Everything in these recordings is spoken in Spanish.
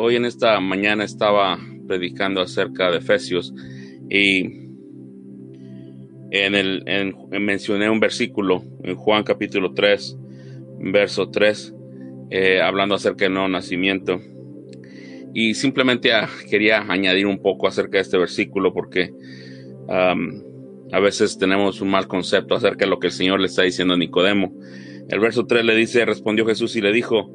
hoy en esta mañana estaba predicando acerca de Efesios y en el, mencioné un versículo en Juan capítulo 3, verso 3, eh, hablando acerca del nuevo nacimiento. Y simplemente ah, quería añadir un poco acerca de este versículo porque a veces tenemos un mal concepto acerca de lo que el Señor le está diciendo a Nicodemo. El verso 3 le dice, respondió Jesús y le dijo,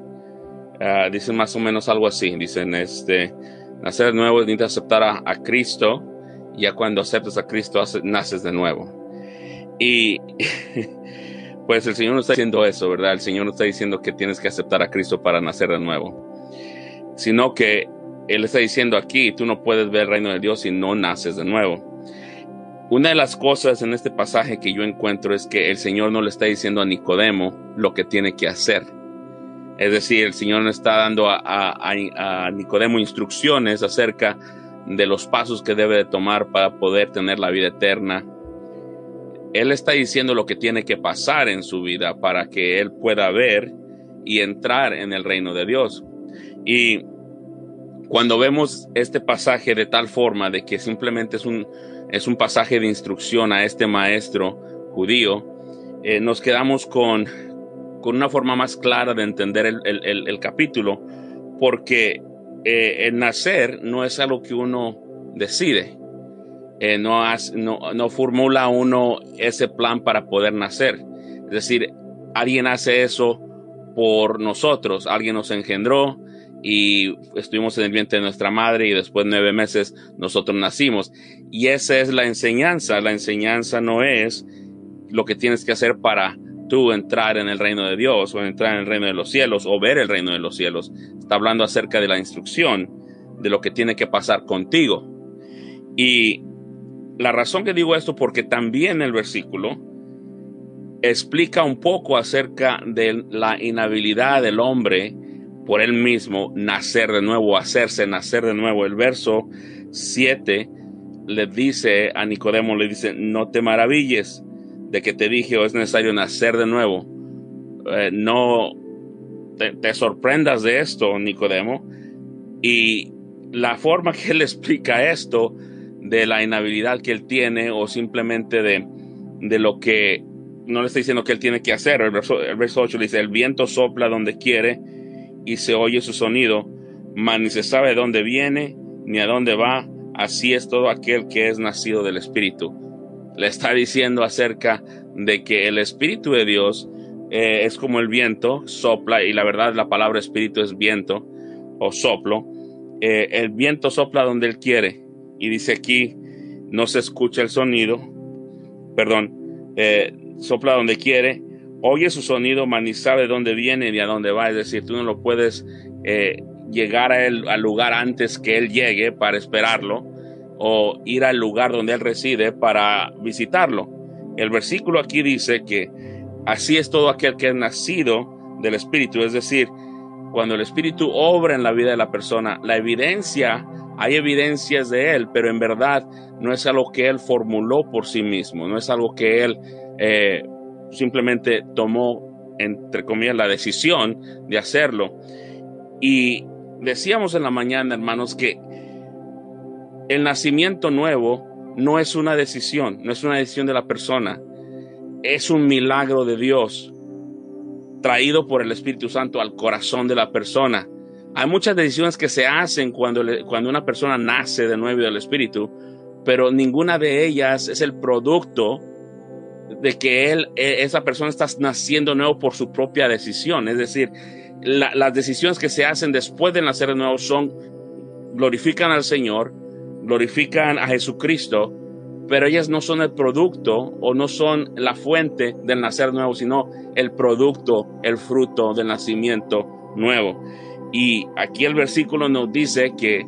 Ah, dicen más o menos algo así. Dicen, este, nacer de nuevo es aceptar a, Cristo. Ya cuando aceptas a Cristo, naces de nuevo. Y pues el Señor no está diciendo eso, ¿verdad? El Señor no está diciendo que tienes que aceptar a Cristo para nacer de nuevo. Sino que Él está diciendo aquí, tú no puedes ver el reino de Dios si no naces de nuevo. Una de las cosas en este pasaje que yo encuentro es que el Señor no le está diciendo a Nicodemo lo que tiene que hacer es decir, el Señor no está dando a, Nicodemo instrucciones acerca de los pasos que debe de tomar para poder tener la vida eterna. Él está diciendo lo que tiene que pasar en su vida para que él pueda ver y entrar en el reino de Dios. Y cuando vemos este pasaje de tal forma de que simplemente es un, es un pasaje de instrucción a este maestro judío, eh, nos quedamos con, con una forma más clara de entender el, capítulo, porque eh, el nacer no es algo que uno decide, eh, no, no, formula uno ese plan para poder nacer. Es decir, alguien hace eso por nosotros, alguien nos engendró y estuvimos en el vientre de nuestra madre y después de nueve meses nosotros nacimos. Y esa es la enseñanza, la enseñanza no es lo que tienes que hacer para entrar en el reino de Dios o entrar en el reino de los cielos o ver el reino de los cielos. Está hablando acerca de la instrucción, de lo que tiene que pasar contigo. Y la razón que digo esto porque también el versículo explica un poco acerca de la inhabilidad del hombre por él mismo nacer de nuevo, hacerse nacer de nuevo. El verso 7 le dice a Nicodemo, le dice, no te maravilles de que te dije o es necesario nacer de nuevo, eh, no te, sorprendas de esto, Nicodemo. Y la forma que él explica esto de la inhabilidad que él tiene o simplemente de, de lo que no le está diciendo que él tiene que hacer. El verso, el verso 8 dice, el viento sopla donde quiere y se oye su sonido, mas ni se sabe de dónde viene ni a dónde va. Así es todo aquel que es nacido del Espíritu le está diciendo acerca de que el Espíritu de Dios eh, es como el viento, sopla, y la verdad la palabra Espíritu es viento o soplo. Eh, el viento sopla donde él quiere, y dice aquí, no se escucha el sonido, perdón, eh, sopla donde quiere, oye su sonido, mas ni sabe dónde viene ni a dónde va, es decir, tú no lo puedes llegar a él, al lugar antes que él llegue para esperarlo o ir al lugar donde Él reside para visitarlo. El versículo aquí dice que así es todo aquel que es nacido del Espíritu, es decir, cuando el Espíritu obra en la vida de la persona, la evidencia, hay evidencias de Él, pero en verdad no es algo que Él formuló por sí mismo, no es algo que Él eh, simplemente tomó, entre comillas, la decisión de hacerlo. Y decíamos en la mañana, hermanos, que el nacimiento nuevo no es una decisión, no es una decisión de la persona, es un milagro de Dios traído por el Espíritu Santo al corazón de la persona. Hay muchas decisiones que se hacen cuando, cuando una persona nace de nuevo del Espíritu, pero ninguna de ellas es el producto de que e, esa persona está naciendo nuevo por su propia decisión. Es decir, las decisiones que se hacen después de nacer de nuevo son, glorifican al Señor, glorifican a Jesucristo, pero ellas no son el producto o no son la fuente del nacer nuevo, sino el producto, el fruto del nacimiento nuevo. Y aquí el versículo nos dice que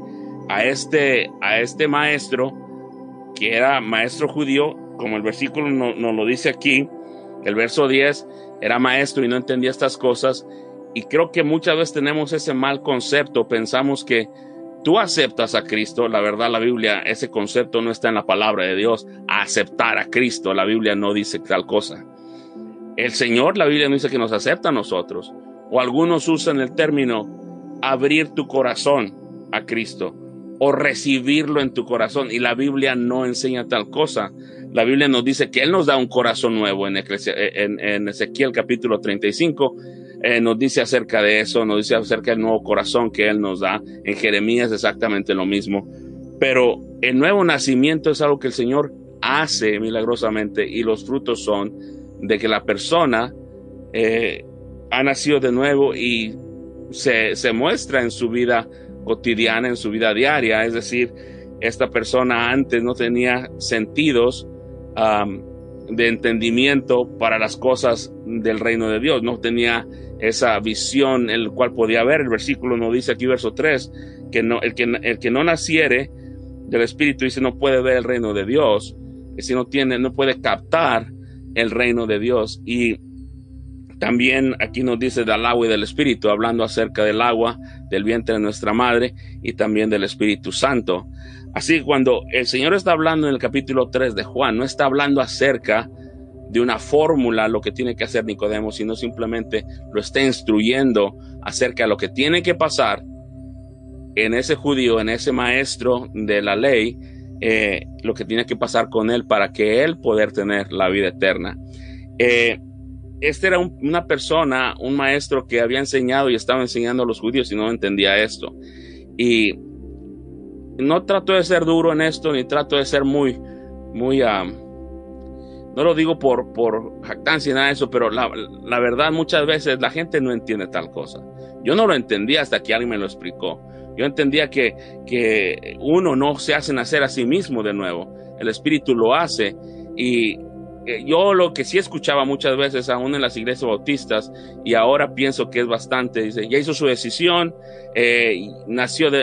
a este, a este maestro, que era maestro judío, como el versículo nos no lo dice aquí, el verso 10, era maestro y no entendía estas cosas. Y creo que muchas veces tenemos ese mal concepto, pensamos que tú aceptas a Cristo, la verdad la Biblia, ese concepto no está en la palabra de Dios, aceptar a Cristo, la Biblia no dice tal cosa. El Señor, la Biblia no dice que nos acepta a nosotros, o algunos usan el término abrir tu corazón a Cristo o recibirlo en tu corazón y la Biblia no enseña tal cosa. La Biblia nos dice que Él nos da un corazón nuevo en, Ezequiel capítulo 35 eh, nos dice acerca de eso, nos dice acerca del nuevo corazón que Él nos da. En Jeremías exactamente lo mismo. Pero el nuevo nacimiento es algo que el Señor hace milagrosamente y los frutos son de que la persona eh, ha nacido de nuevo y se, se muestra en su vida cotidiana, en su vida diaria. Es decir, esta persona antes no tenía sentidos de entendimiento para las cosas del reino de Dios, no tenía esa visión el cual podía ver. El versículo nos dice aquí, verso 3, que no, el, que, el que no naciere del Espíritu dice no puede ver el reino de Dios, si no tiene, no puede captar el reino de Dios. Y también aquí nos dice del agua y del Espíritu, hablando acerca del agua, del vientre de nuestra madre y también del Espíritu Santo. Así cuando el Señor está hablando en el capítulo 3 de Juan, no está hablando acerca de una fórmula lo que tiene que hacer Nicodemo, sino simplemente lo está instruyendo acerca de lo que tiene que pasar en ese judío, en ese maestro de la ley, eh, lo que tiene que pasar con él para que él poder tener la vida eterna. Eh, este era una persona, un maestro que había enseñado y estaba enseñando a los judíos y no entendía esto. Y no trato de ser duro en esto, ni trato de ser muy, muy, no lo digo por, por jactancia y nada de eso, pero la, la, verdad muchas veces la gente no entiende tal cosa. Yo no lo entendía hasta que alguien me lo explicó. Yo entendía que, que uno no se hace nacer a sí mismo de nuevo. El Espíritu lo hace. Y eh, yo lo que sí escuchaba muchas veces, aún en las iglesias bautistas, y ahora pienso que es bastante, dice, ya hizo su decisión, eh, nació de...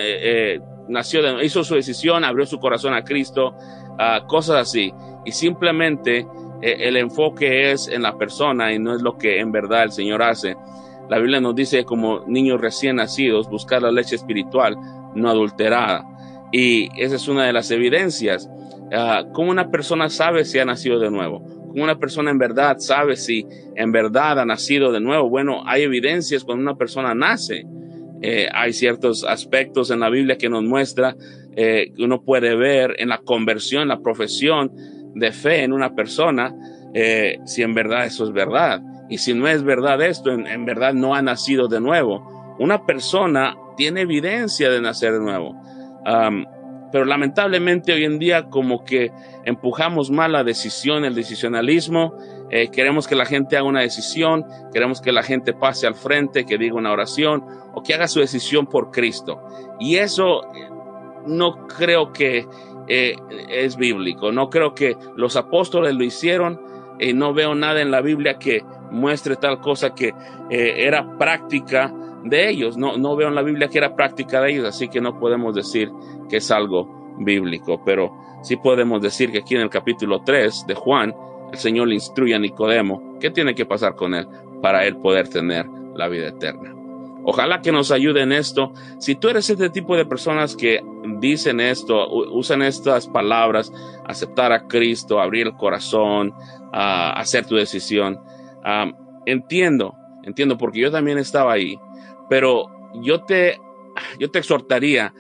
Eh, nació de, hizo su decisión, abrió su corazón a Cristo, uh, cosas así. Y simplemente eh, el enfoque es en la persona y no es lo que en verdad el Señor hace. La Biblia nos dice como niños recién nacidos buscar la leche espiritual no adulterada. Y esa es una de las evidencias. Uh, ¿Cómo una persona sabe si ha nacido de nuevo? ¿Cómo una persona en verdad sabe si en verdad ha nacido de nuevo? Bueno, hay evidencias cuando una persona nace. Eh, hay ciertos aspectos en la Biblia que nos muestra eh, uno puede ver en la conversión, la profesión de fe en una persona, eh, si en verdad eso es verdad. Y si no es verdad esto, en, verdad no ha nacido de nuevo. Una persona tiene evidencia de nacer de nuevo. pero lamentablemente hoy en día como que empujamos mal la decisión, el decisionalismo, eh, queremos que la gente haga una decisión, queremos que la gente pase al frente, que diga una oración o que haga su decisión por Cristo. Y eso eh, no creo que eh, es bíblico. No creo que los apóstoles lo hicieron. y no veo nada en la Biblia que muestre tal cosa que eh, era práctica de ellos. No, no veo en la Biblia que era práctica de ellos, así que no podemos decir que es algo bíblico. Pero sí podemos decir que aquí en el capítulo 3 de Juan, el Señor le instruye a Nicodemo qué tiene que pasar con él para él poder tener la vida eterna. Ojalá que nos ayude en esto. Si tú eres este tipo de personas que dicen esto, usan estas palabras, aceptar a Cristo, abrir el corazón, hacer tu decisión, entiendo, entiendo, porque yo también estaba ahí, pero yo te, yo te exhortaría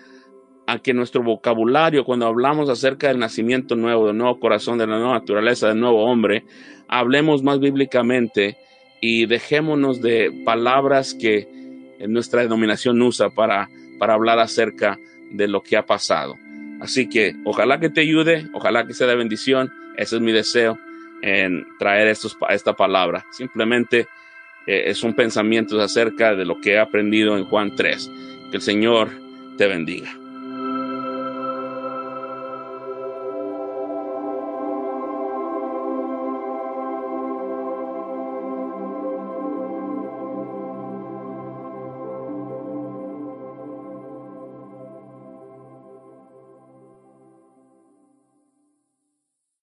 a que nuestro vocabulario, cuando hablamos acerca del nacimiento nuevo, del nuevo corazón, de la nueva naturaleza, del nuevo hombre, hablemos más bíblicamente y dejémonos de palabras que nuestra denominación usa para, para hablar acerca de lo que ha pasado. Así que ojalá que te ayude, ojalá que sea de bendición. Ese es mi deseo en traer estos, esta palabra. Simplemente eh, es un pensamiento acerca de lo que he aprendido en Juan 3. Que el Señor te bendiga.